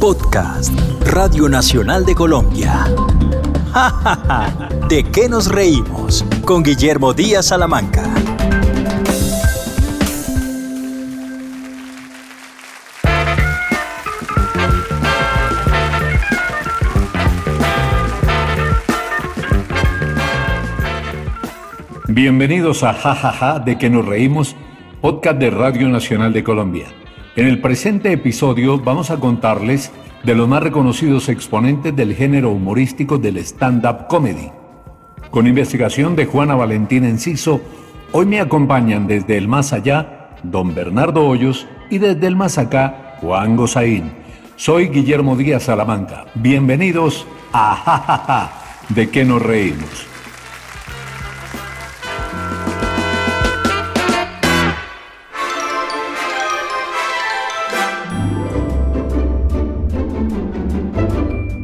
Podcast, Radio Nacional de Colombia. ¡Ja, ja, ja! ¿De qué nos reímos? Con Guillermo Díaz Salamanca. Bienvenidos a Jajaja de que nos reímos, podcast de Radio Nacional de Colombia. En el presente episodio vamos a contarles de los más reconocidos exponentes del género humorístico del stand-up comedy. Con investigación de Juana Valentín Enciso, hoy me acompañan desde el más allá don Bernardo Hoyos y desde el más acá Juan Gozaín. Soy Guillermo Díaz Salamanca. Bienvenidos a Jajaja de que nos reímos.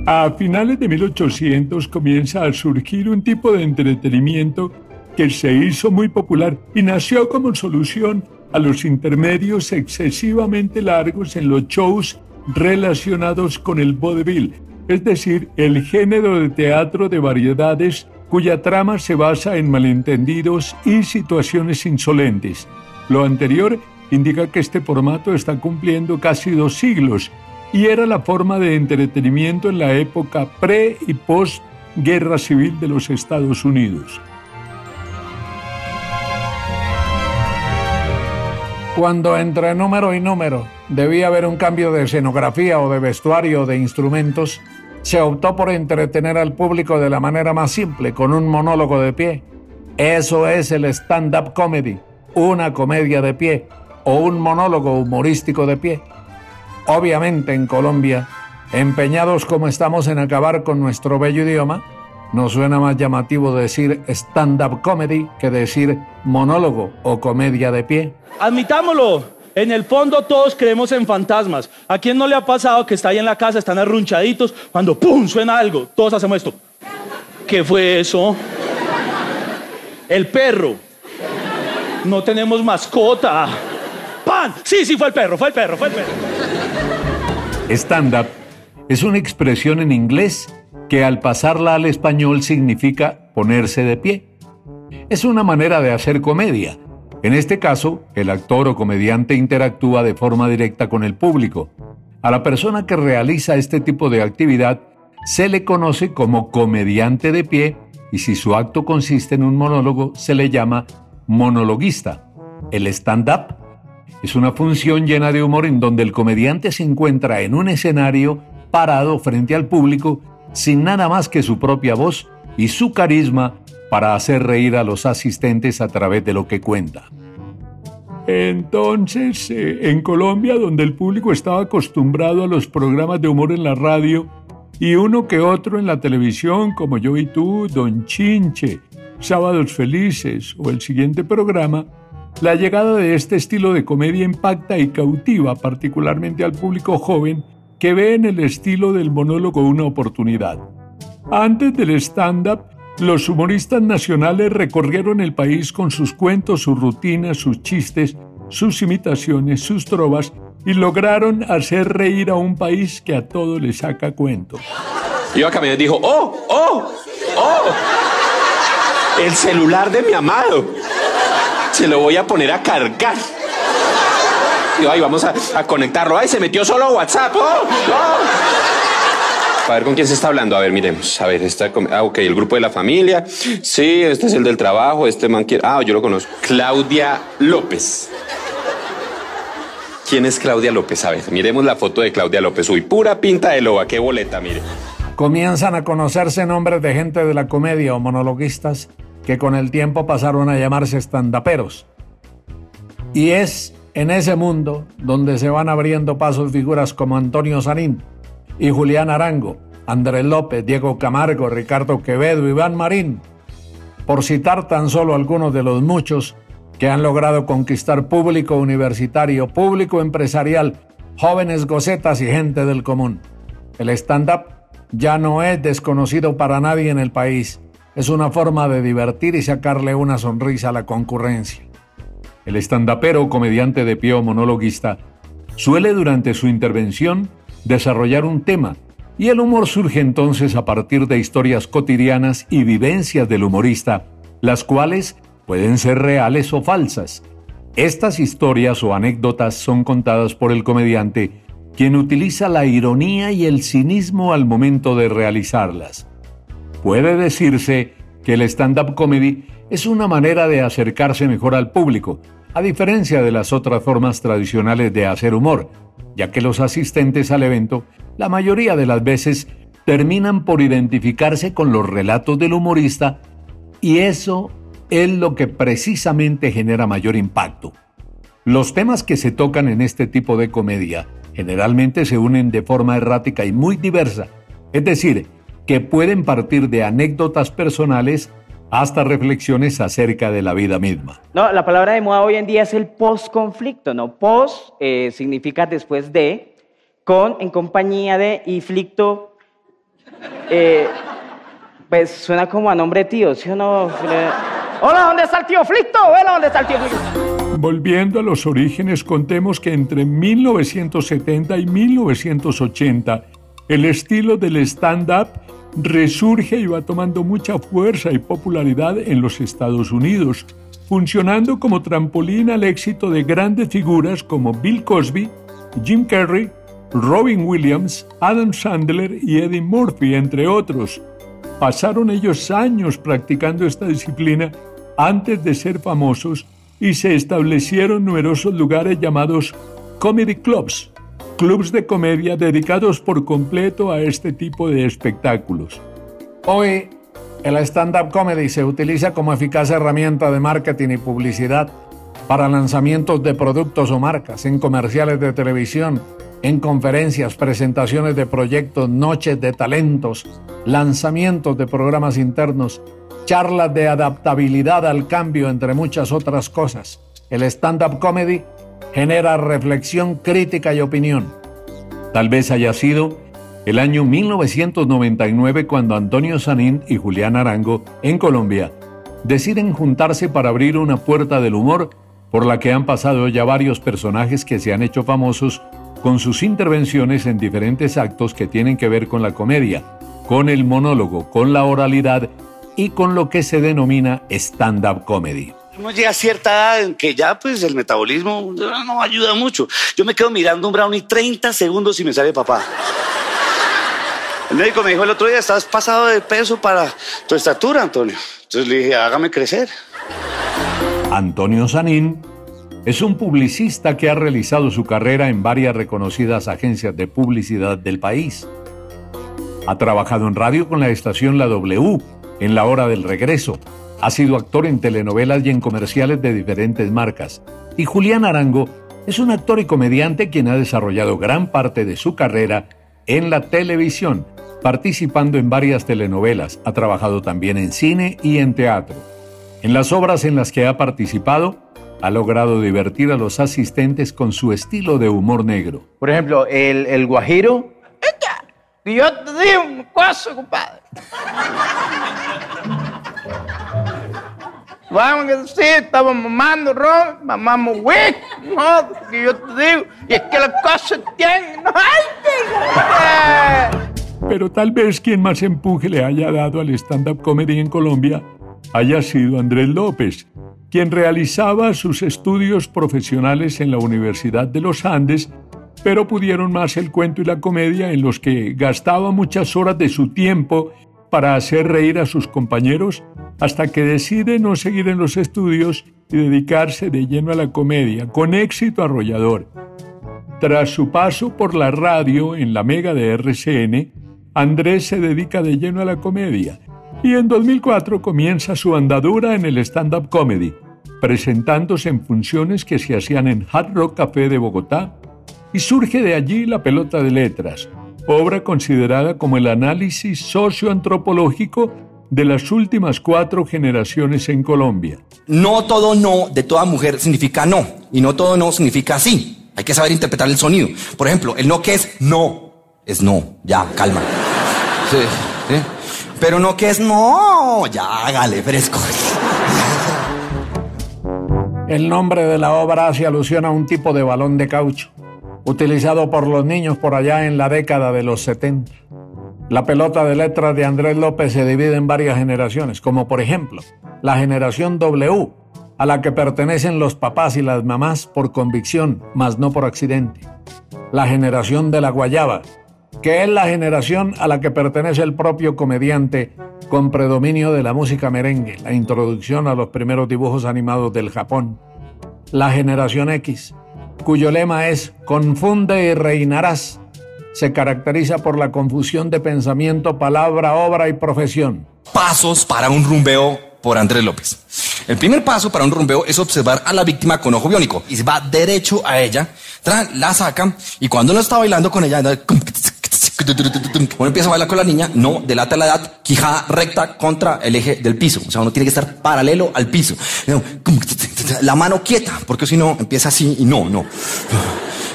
A finales de 1800 comienza a surgir un tipo de entretenimiento que se hizo muy popular y nació como solución a los intermedios excesivamente largos en los shows relacionados con el vaudeville, es decir, el género de teatro de variedades cuya trama se basa en malentendidos y situaciones insolentes. Lo anterior indica que este formato está cumpliendo casi dos siglos y era la forma de entretenimiento en la época pre y post guerra civil de los Estados Unidos. Cuando entre número y número debía haber un cambio de escenografía o de vestuario o de instrumentos, se optó por entretener al público de la manera más simple, con un monólogo de pie. Eso es el stand-up comedy, una comedia de pie o un monólogo humorístico de pie. Obviamente en Colombia, empeñados como estamos en acabar con nuestro bello idioma, nos suena más llamativo decir stand-up comedy que decir monólogo o comedia de pie. Admitámoslo, en el fondo todos creemos en fantasmas. ¿A quién no le ha pasado que está ahí en la casa, están arrunchaditos, cuando ¡pum! suena algo? Todos hacemos esto. ¿Qué fue eso? El perro. No tenemos mascota. ¡Pan! Sí, sí, fue el perro, fue el perro, fue el perro. Stand-up es una expresión en inglés que al pasarla al español significa ponerse de pie. Es una manera de hacer comedia. En este caso, el actor o comediante interactúa de forma directa con el público. A la persona que realiza este tipo de actividad se le conoce como comediante de pie y si su acto consiste en un monólogo se le llama monologuista. El stand-up es una función llena de humor en donde el comediante se encuentra en un escenario parado frente al público sin nada más que su propia voz y su carisma para hacer reír a los asistentes a través de lo que cuenta. Entonces, eh, en Colombia, donde el público estaba acostumbrado a los programas de humor en la radio y uno que otro en la televisión, como yo y tú, Don Chinche, Sábados Felices o el siguiente programa, la llegada de este estilo de comedia impacta y cautiva particularmente al público joven que ve en el estilo del monólogo una oportunidad. Antes del stand-up, los humoristas nacionales recorrieron el país con sus cuentos, sus rutinas, sus chistes, sus imitaciones, sus trovas y lograron hacer reír a un país que a todo le saca cuento. Iba caminando y dijo, ¡oh, oh, oh! El celular de mi amado se lo voy a poner a cargar. Y ay, vamos a, conectarlo. Ay, se metió solo WhatsApp. ¡Oh! ¡Oh! A ver, ¿con quién se está hablando? A ver, miremos. A ver, está... Ah, ok, el grupo de la familia. Sí, este es el del trabajo. Este man quiere... Ah, yo lo conozco. Claudia López. ¿Quién es Claudia López? A ver, miremos la foto de Claudia López. Uy, pura pinta de loba. Qué boleta, mire. Comienzan a conocerse nombres de gente de la comedia o monologuistas que con el tiempo pasaron a llamarse estandaperos. Y es en ese mundo donde se van abriendo pasos figuras como Antonio Sanín y Julián Arango, Andrés López, Diego Camargo, Ricardo Quevedo, Iván Marín, por citar tan solo algunos de los muchos que han logrado conquistar público universitario, público empresarial, jóvenes gocetas y gente del común. El stand-up ya no es desconocido para nadie en el país es una forma de divertir y sacarle una sonrisa a la concurrencia. El estandapero, comediante de pie o monologuista, suele durante su intervención desarrollar un tema, y el humor surge entonces a partir de historias cotidianas y vivencias del humorista, las cuales pueden ser reales o falsas. Estas historias o anécdotas son contadas por el comediante, quien utiliza la ironía y el cinismo al momento de realizarlas. Puede decirse que el stand-up comedy es una manera de acercarse mejor al público, a diferencia de las otras formas tradicionales de hacer humor, ya que los asistentes al evento, la mayoría de las veces, terminan por identificarse con los relatos del humorista y eso es lo que precisamente genera mayor impacto. Los temas que se tocan en este tipo de comedia generalmente se unen de forma errática y muy diversa, es decir, que pueden partir de anécdotas personales hasta reflexiones acerca de la vida misma. No, la palabra de moda hoy en día es el post-conflicto, ¿no? Post eh, significa después de, con, en compañía de, y flicto, eh, pues suena como a nombre de tío, ¿sí o no? Hola, ¿dónde está el tío Flicto? Hola, ¿dónde está el tío Flicto? Volviendo a los orígenes, contemos que entre 1970 y 1980, el estilo del stand-up resurge y va tomando mucha fuerza y popularidad en los Estados Unidos, funcionando como trampolín al éxito de grandes figuras como Bill Cosby, Jim Carrey, Robin Williams, Adam Sandler y Eddie Murphy, entre otros. Pasaron ellos años practicando esta disciplina antes de ser famosos y se establecieron numerosos lugares llamados comedy clubs, clubs de comedia dedicados por completo a este tipo de espectáculos. Hoy, el stand-up comedy se utiliza como eficaz herramienta de marketing y publicidad para lanzamientos de productos o marcas, en comerciales de televisión, en conferencias, presentaciones de proyectos, noches de talentos, lanzamientos de programas internos, charlas de adaptabilidad al cambio, entre muchas otras cosas. El stand-up comedy genera reflexión, crítica y opinión. Tal vez haya sido el año 1999 cuando Antonio Sanín y Julián Arango, en Colombia, deciden juntarse para abrir una puerta del humor por la que han pasado ya varios personajes que se han hecho famosos con sus intervenciones en diferentes actos que tienen que ver con la comedia, con el monólogo, con la oralidad y con lo que se denomina stand-up comedy. Uno llega a cierta edad en que ya pues el metabolismo no ayuda mucho. Yo me quedo mirando un brownie 30 segundos y me sale papá. El médico me dijo el otro día, estás pasado de peso para tu estatura, Antonio. Entonces le dije, hágame crecer. Antonio Sanín es un publicista que ha realizado su carrera en varias reconocidas agencias de publicidad del país. Ha trabajado en radio con la estación La W, en la hora del regreso, ha sido actor en telenovelas y en comerciales de diferentes marcas. Y Julián Arango es un actor y comediante quien ha desarrollado gran parte de su carrera en la televisión, participando en varias telenovelas. Ha trabajado también en cine y en teatro. En las obras en las que ha participado, ha logrado divertir a los asistentes con su estilo de humor negro. Por ejemplo, el, el guajiro. Y yo te digo un compadre. Vamos a decir, estamos mamando ron, mamamos whisky, no, que yo te digo, es que las cosas tienen, no hay Pero tal vez quien más empuje le haya dado al stand-up comedy en Colombia haya sido Andrés López, quien realizaba sus estudios profesionales en la Universidad de los Andes, pero pudieron más el cuento y la comedia en los que gastaba muchas horas de su tiempo para hacer reír a sus compañeros hasta que decide no seguir en los estudios y dedicarse de lleno a la comedia, con éxito arrollador. Tras su paso por la radio en la mega de RCN, Andrés se dedica de lleno a la comedia y en 2004 comienza su andadura en el stand-up comedy, presentándose en funciones que se hacían en Hard Rock Café de Bogotá y surge de allí La Pelota de Letras, obra considerada como el análisis socioantropológico de las últimas cuatro generaciones en Colombia. No todo no de toda mujer significa no, y no todo no significa sí. Hay que saber interpretar el sonido. Por ejemplo, el no que es no, es no. Ya, calma. Sí, Pero no que es no, ya, hágale, fresco. El nombre de la obra hace alusión a un tipo de balón de caucho. Utilizado por los niños por allá en la década de los 70. La pelota de letras de Andrés López se divide en varias generaciones, como por ejemplo la generación W, a la que pertenecen los papás y las mamás por convicción, mas no por accidente. La generación de la guayaba, que es la generación a la que pertenece el propio comediante con predominio de la música merengue, la introducción a los primeros dibujos animados del Japón. La generación X, cuyo lema es Confunde y reinarás, se caracteriza por la confusión de pensamiento, palabra, obra y profesión. Pasos para un rumbeo por Andrés López. El primer paso para un rumbeo es observar a la víctima con ojo biónico y se va derecho a ella, la saca y cuando uno está bailando con ella, uno empieza a bailar con la niña, no delata la edad, quijada recta contra el eje del piso. O sea, uno tiene que estar paralelo al piso. La mano quieta, porque si no empieza así y no, no.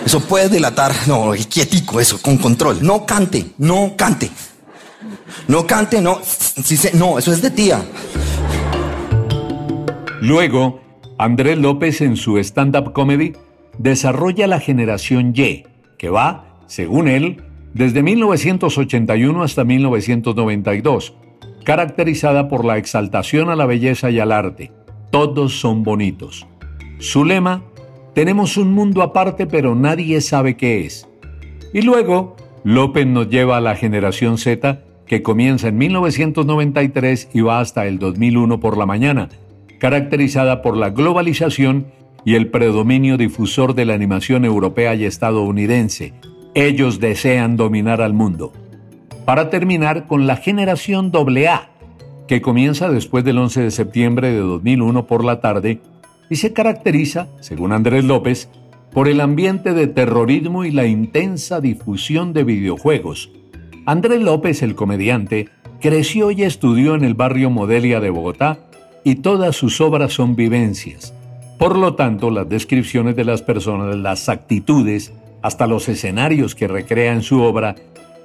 Eso puede delatar, no, quietico, eso, con control. No cante, no cante. No cante, no, no, eso es de tía. Luego, Andrés López en su stand-up comedy desarrolla la generación Y, que va, según él, desde 1981 hasta 1992, caracterizada por la exaltación a la belleza y al arte. Todos son bonitos. Su lema, tenemos un mundo aparte pero nadie sabe qué es. Y luego, López nos lleva a la generación Z, que comienza en 1993 y va hasta el 2001 por la mañana, caracterizada por la globalización y el predominio difusor de la animación europea y estadounidense. Ellos desean dominar al mundo. Para terminar con la generación AA, que comienza después del 11 de septiembre de 2001 por la tarde y se caracteriza, según Andrés López, por el ambiente de terrorismo y la intensa difusión de videojuegos. Andrés López, el comediante, creció y estudió en el barrio Modelia de Bogotá y todas sus obras son vivencias. Por lo tanto, las descripciones de las personas, las actitudes, hasta los escenarios que recrea en su obra,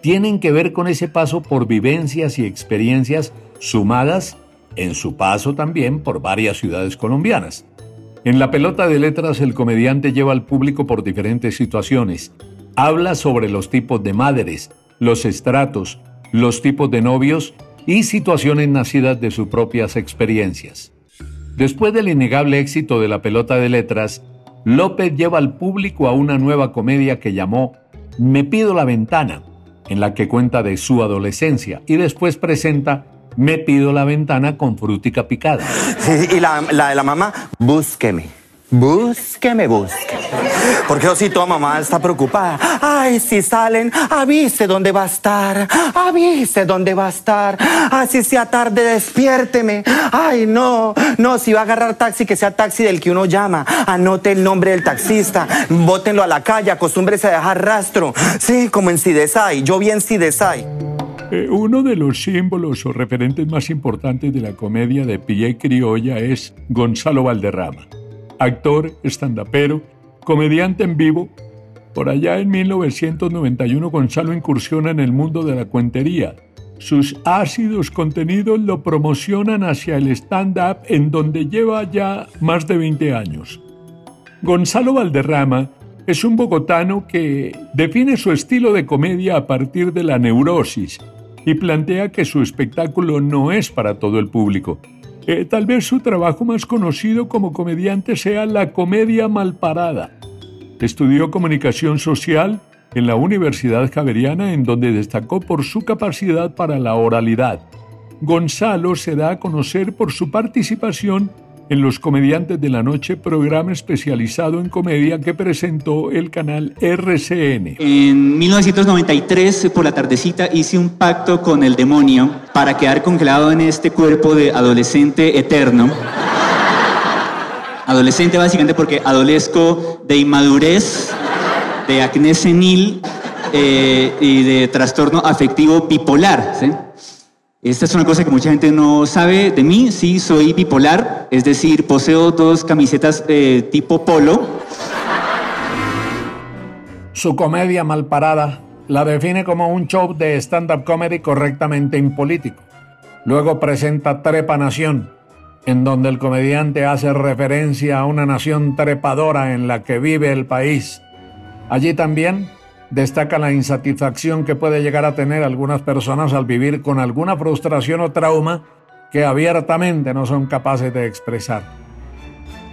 tienen que ver con ese paso por vivencias y experiencias sumadas en su paso también por varias ciudades colombianas. En la pelota de letras el comediante lleva al público por diferentes situaciones. Habla sobre los tipos de madres, los estratos, los tipos de novios y situaciones nacidas de sus propias experiencias. Después del innegable éxito de la pelota de letras, López lleva al público a una nueva comedia que llamó Me pido la ventana, en la que cuenta de su adolescencia y después presenta me pido la ventana con frutica picada. y la, la de la mamá, búsqueme. Búsqueme, búsqueme. Porque si tu mamá está preocupada. Ay, si salen, avise dónde va a estar. Avise dónde va a estar. Así sea tarde, despiérteme. Ay, no, no, si va a agarrar taxi, que sea taxi del que uno llama. Anote el nombre del taxista. Bótenlo a la calle, acostúmbrese a dejar rastro. Sí, como en Sidesai. Yo vi en Sidesai. Eh, uno de los símbolos o referentes más importantes de la comedia de Pilla Criolla es Gonzalo Valderrama actor, estandapero, comediante en vivo. Por allá en 1991 Gonzalo incursiona en el mundo de la cuentería. Sus ácidos contenidos lo promocionan hacia el stand-up en donde lleva ya más de 20 años. Gonzalo Valderrama es un bogotano que define su estilo de comedia a partir de la neurosis y plantea que su espectáculo no es para todo el público, eh, tal vez su trabajo más conocido como comediante sea la comedia malparada. Estudió comunicación social en la Universidad Javeriana en donde destacó por su capacidad para la oralidad. Gonzalo se da a conocer por su participación en Los Comediantes de la Noche, programa especializado en comedia que presentó el canal RCN. En 1993, por la tardecita, hice un pacto con el demonio para quedar congelado en este cuerpo de adolescente eterno. Adolescente básicamente porque adolezco de inmadurez, de acné senil eh, y de trastorno afectivo bipolar. ¿sí? Esta es una cosa que mucha gente no sabe de mí. Sí, soy bipolar, es decir, poseo dos camisetas eh, tipo polo. Su comedia malparada la define como un show de stand-up comedy correctamente impolítico. Luego presenta Trepa Nación, en donde el comediante hace referencia a una nación trepadora en la que vive el país. Allí también destaca la insatisfacción que puede llegar a tener algunas personas al vivir con alguna frustración o trauma que abiertamente no son capaces de expresar.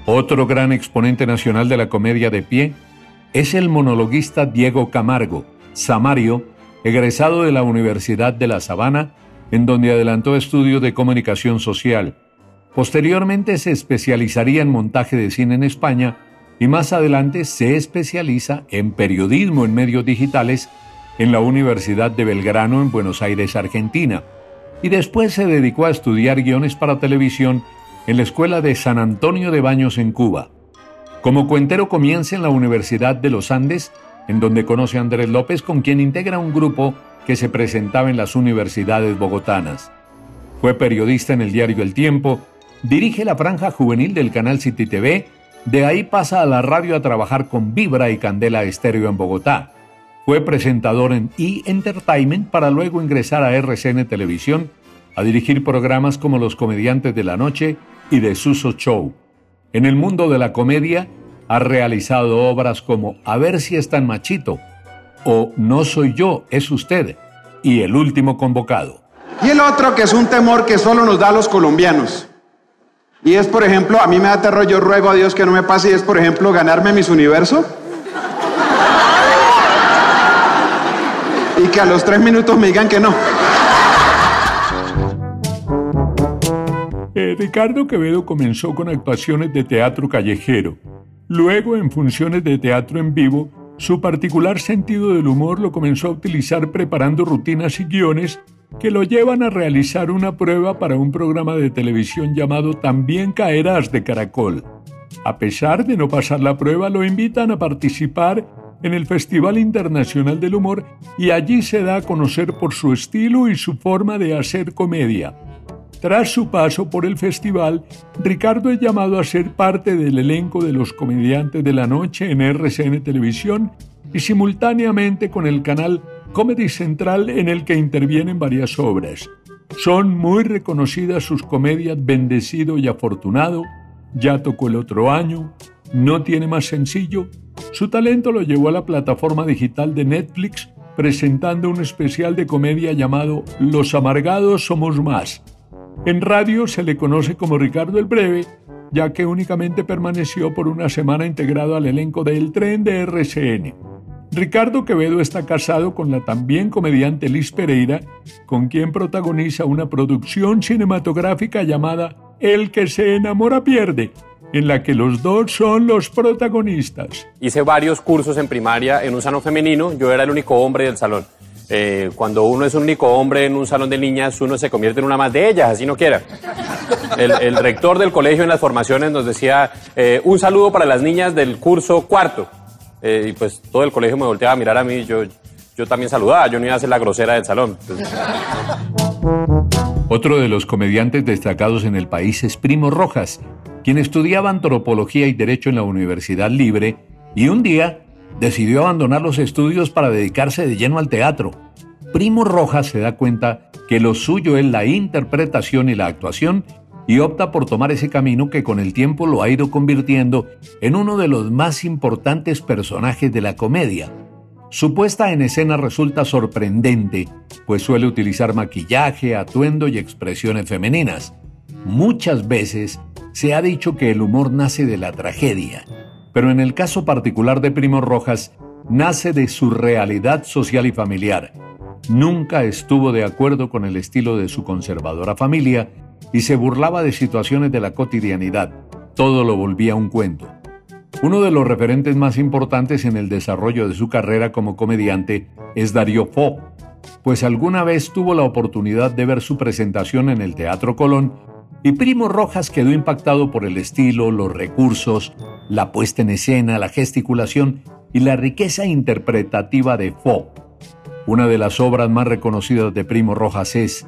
Otro gran exponente nacional de la comedia de pie es el monologuista Diego Camargo, Samario, egresado de la Universidad de La Sabana, en donde adelantó estudios de comunicación social. Posteriormente se especializaría en montaje de cine en España y más adelante se especializa en periodismo en medios digitales en la Universidad de Belgrano en Buenos Aires, Argentina, y después se dedicó a estudiar guiones para televisión en la Escuela de San Antonio de Baños en Cuba. Como cuentero comienza en la Universidad de los Andes, en donde conoce a Andrés López, con quien integra un grupo que se presentaba en las universidades bogotanas. Fue periodista en el diario El Tiempo, dirige la franja juvenil del canal City TV, de ahí pasa a la radio a trabajar con Vibra y Candela Estéreo en Bogotá. Fue presentador en E! Entertainment para luego ingresar a RCN Televisión a dirigir programas como Los Comediantes de la Noche y The Suso Show. En el mundo de la comedia, ha realizado obras como A ver si es tan machito o No soy yo, es usted y El último convocado. Y el otro que es un temor que solo nos da a los colombianos. Y es, por ejemplo, a mí me da terror, yo ruego a Dios que no me pase, y es, por ejemplo, ganarme mis universo. Y que a los tres minutos me digan que no. Eh, Ricardo Quevedo comenzó con actuaciones de teatro callejero. Luego, en funciones de teatro en vivo, su particular sentido del humor lo comenzó a utilizar preparando rutinas y guiones que lo llevan a realizar una prueba para un programa de televisión llamado También Caerás de Caracol. A pesar de no pasar la prueba, lo invitan a participar en el Festival Internacional del Humor y allí se da a conocer por su estilo y su forma de hacer comedia. Tras su paso por el festival, Ricardo es llamado a ser parte del elenco de los comediantes de la noche en RCN Televisión y simultáneamente con el canal Comedy Central en el que intervienen varias obras. Son muy reconocidas sus comedias Bendecido y Afortunado, Ya tocó el otro año, No tiene más sencillo. Su talento lo llevó a la plataforma digital de Netflix presentando un especial de comedia llamado Los amargados somos más en radio se le conoce como Ricardo el Breve, ya que únicamente permaneció por una semana integrado al elenco del tren de RCN. Ricardo Quevedo está casado con la también comediante Liz Pereira, con quien protagoniza una producción cinematográfica llamada El que se enamora pierde, en la que los dos son los protagonistas. Hice varios cursos en primaria en un salón femenino, yo era el único hombre del salón. Eh, cuando uno es un único hombre en un salón de niñas, uno se convierte en una más de ellas, así no quiera. El, rector del colegio en las formaciones nos decía, eh, un saludo para las niñas del curso cuarto. Eh, y pues todo el colegio me volteaba a mirar a mí, yo, yo también saludaba, yo no iba a ser la grosera del salón. Otro de los comediantes destacados en el país es Primo Rojas, quien estudiaba antropología y derecho en la Universidad Libre y un día decidió abandonar los estudios para dedicarse de lleno al teatro. Primo Rojas se da cuenta que lo suyo es la interpretación y la actuación y opta por tomar ese camino que con el tiempo lo ha ido convirtiendo en uno de los más importantes personajes de la comedia. Su puesta en escena resulta sorprendente, pues suele utilizar maquillaje, atuendo y expresiones femeninas. Muchas veces se ha dicho que el humor nace de la tragedia, pero en el caso particular de Primo Rojas, nace de su realidad social y familiar. Nunca estuvo de acuerdo con el estilo de su conservadora familia y se burlaba de situaciones de la cotidianidad. Todo lo volvía un cuento. Uno de los referentes más importantes en el desarrollo de su carrera como comediante es Darío Fo, pues alguna vez tuvo la oportunidad de ver su presentación en el Teatro Colón y Primo Rojas quedó impactado por el estilo, los recursos, la puesta en escena, la gesticulación y la riqueza interpretativa de Fo. Una de las obras más reconocidas de Primo Rojas es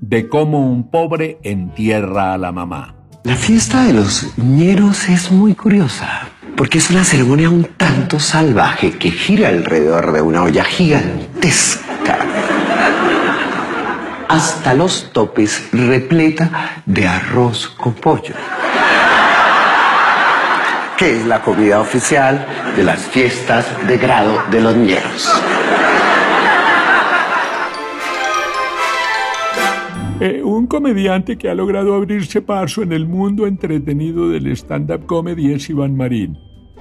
De cómo un pobre entierra a la mamá. La fiesta de los ñeros es muy curiosa, porque es una ceremonia un tanto salvaje que gira alrededor de una olla gigantesca hasta los topes repleta de arroz con pollo. que es la comida oficial de las fiestas de grado de los ñeros. Eh, un comediante que ha logrado abrirse paso en el mundo entretenido del stand-up comedy es Iván Marín,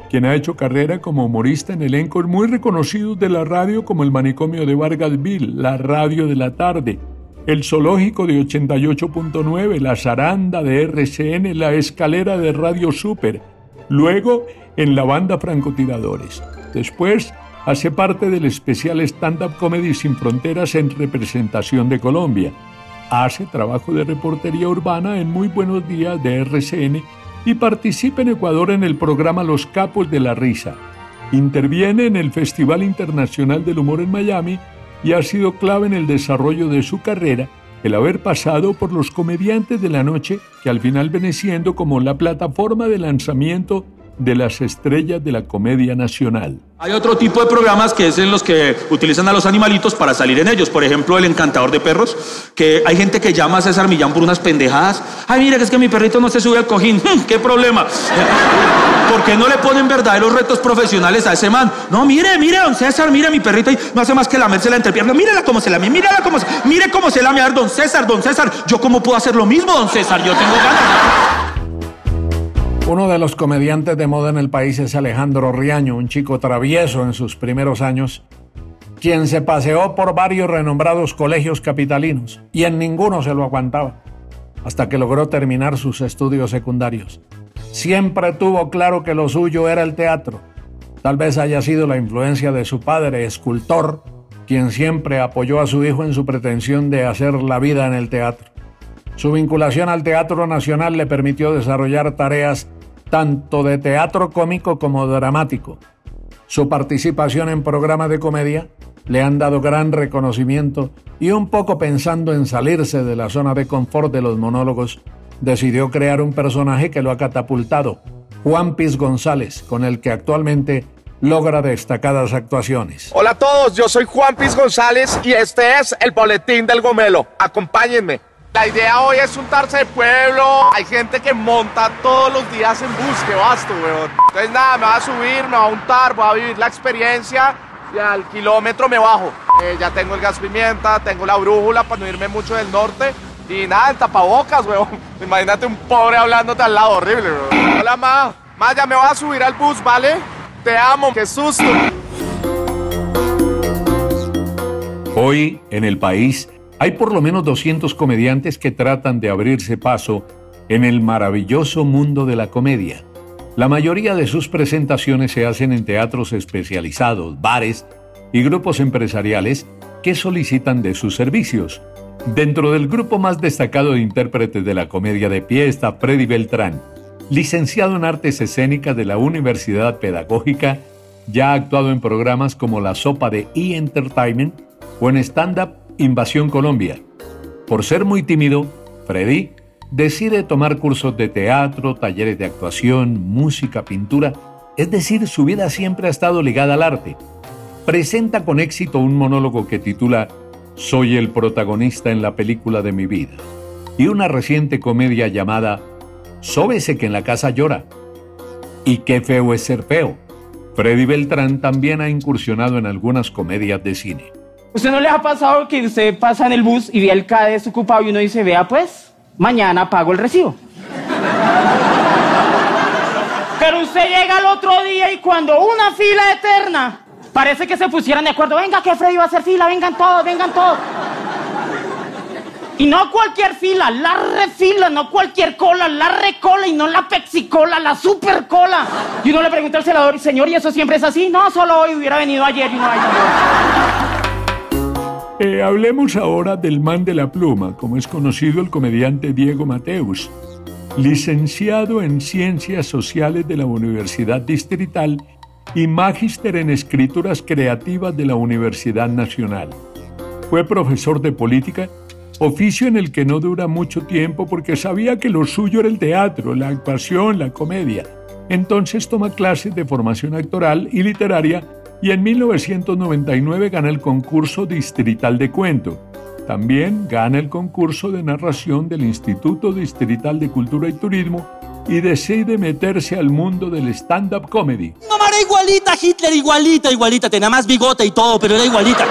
quien ha hecho carrera como humorista en elencos muy reconocidos de la radio como el manicomio de Vargasville, la radio de la tarde, el zoológico de 88.9, la zaranda de RCN, la escalera de Radio Super, luego en la banda Francotiradores. Después hace parte del especial stand-up comedy Sin Fronteras en representación de Colombia hace trabajo de reportería urbana en Muy Buenos Días de RCN y participa en Ecuador en el programa Los Capos de la Risa. Interviene en el Festival Internacional del Humor en Miami y ha sido clave en el desarrollo de su carrera el haber pasado por los comediantes de la noche que al final viene siendo como la plataforma de lanzamiento de las estrellas de la comedia nacional. Hay otro tipo de programas que es en los que utilizan a los animalitos para salir en ellos. Por ejemplo, El Encantador de Perros, que hay gente que llama a César Millán por unas pendejadas. Ay, mire, que es que mi perrito no se sube al cojín. ¿Qué problema? ¿Por qué no le ponen verdaderos retos profesionales a ese man? No, mire, mire, don César, mire, mi perrito no hace más que lamerse la entrepierna. Mírela cómo se lame, mírala cómo se... Mire cómo se lame a don César, don César. ¿Yo cómo puedo hacer lo mismo, don César? Yo tengo ganas. Uno de los comediantes de moda en el país es Alejandro Riaño, un chico travieso en sus primeros años, quien se paseó por varios renombrados colegios capitalinos y en ninguno se lo aguantaba, hasta que logró terminar sus estudios secundarios. Siempre tuvo claro que lo suyo era el teatro. Tal vez haya sido la influencia de su padre, escultor, quien siempre apoyó a su hijo en su pretensión de hacer la vida en el teatro. Su vinculación al Teatro Nacional le permitió desarrollar tareas tanto de teatro cómico como dramático. Su participación en programas de comedia le han dado gran reconocimiento y un poco pensando en salirse de la zona de confort de los monólogos, decidió crear un personaje que lo ha catapultado, Juan Piz González, con el que actualmente logra destacadas actuaciones. Hola a todos, yo soy Juan Piz González y este es el Boletín del Gomelo. Acompáñenme. La idea hoy es untarse de pueblo. Hay gente que monta todos los días en bus, que basto, weón. Entonces nada, me va a subir, me va a untar, voy a vivir la experiencia y al kilómetro me bajo. Eh, ya tengo el gas pimienta, tengo la brújula para no irme mucho del norte. Y nada, el tapabocas, weón. Imagínate un pobre hablándote al lado, horrible, weón. Hola, ma. Ma, ya me voy a subir al bus, ¿vale? Te amo, qué susto. Hoy, en el país, hay por lo menos 200 comediantes que tratan de abrirse paso en el maravilloso mundo de la comedia. La mayoría de sus presentaciones se hacen en teatros especializados, bares y grupos empresariales que solicitan de sus servicios. Dentro del grupo más destacado de intérpretes de la comedia de pie está Freddy Beltrán, licenciado en artes escénicas de la Universidad Pedagógica, ya ha actuado en programas como La Sopa de E! Entertainment o en stand-up Invasión Colombia. Por ser muy tímido, Freddy decide tomar cursos de teatro, talleres de actuación, música, pintura, es decir, su vida siempre ha estado ligada al arte. Presenta con éxito un monólogo que titula Soy el protagonista en la película de mi vida y una reciente comedia llamada Sóbese que en la casa llora. Y qué feo es ser feo. Freddy Beltrán también ha incursionado en algunas comedias de cine. ¿Usted no le ha pasado que usted pasa en el bus y ve el CAD desocupado y uno dice, vea pues, mañana pago el recibo? Pero usted llega al otro día y cuando una fila eterna, parece que se pusieran de acuerdo, venga que Freddy va a hacer fila, vengan todos, vengan todos. Y no cualquier fila, la refila, no cualquier cola, la recola y no la pexicola, la super cola. Y uno le pregunta al celador, señor, ¿y eso siempre es así? No, solo hoy hubiera venido ayer y no ayer. Eh, hablemos ahora del man de la pluma, como es conocido el comediante Diego Mateus, licenciado en Ciencias Sociales de la Universidad Distrital y magíster en Escrituras Creativas de la Universidad Nacional. Fue profesor de política, oficio en el que no dura mucho tiempo porque sabía que lo suyo era el teatro, la actuación, la comedia. Entonces toma clases de formación actoral y literaria y en 1999 gana el concurso distrital de cuento. También gana el concurso de narración del Instituto Distrital de Cultura y Turismo y decide meterse al mundo del stand-up comedy. Mamá era igualita Hitler, igualita, igualita. Tenía más bigote y todo, pero era igualita.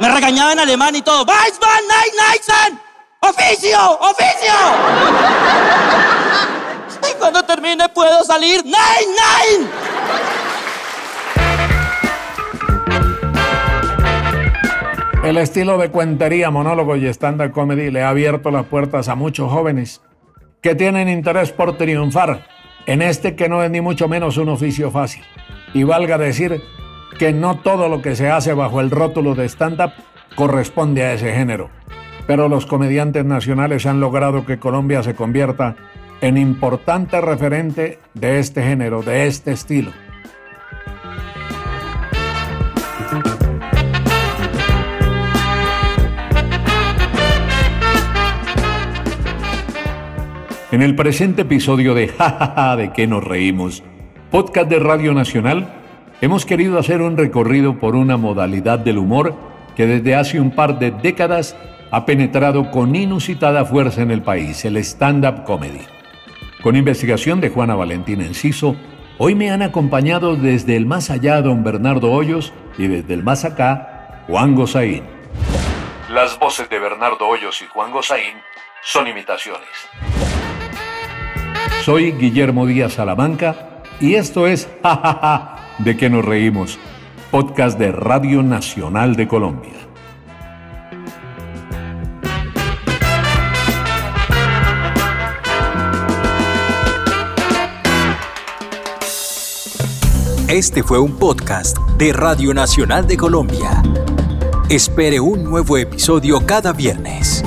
Me regañaba en alemán y todo. ¡Weissmann, nein, ¡Oficio! ¡Oficio! Y cuando termine puedo salir. ¡Nein, nein! El estilo de cuentería, monólogo y stand-up comedy le ha abierto las puertas a muchos jóvenes que tienen interés por triunfar en este que no es ni mucho menos un oficio fácil. Y valga decir que no todo lo que se hace bajo el rótulo de stand-up corresponde a ese género. Pero los comediantes nacionales han logrado que Colombia se convierta en importante referente de este género, de este estilo. En el presente episodio de Jajaja de qué nos reímos, podcast de Radio Nacional, hemos querido hacer un recorrido por una modalidad del humor que desde hace un par de décadas ha penetrado con inusitada fuerza en el país, el stand-up comedy. Con investigación de Juana Valentín Enciso, hoy me han acompañado desde el más allá don Bernardo Hoyos y desde el más acá Juan Gozaín. Las voces de Bernardo Hoyos y Juan Gozaín son imitaciones. Soy Guillermo Díaz Salamanca y esto es Jajaja de que nos reímos, podcast de Radio Nacional de Colombia. Este fue un podcast de Radio Nacional de Colombia. Espere un nuevo episodio cada viernes.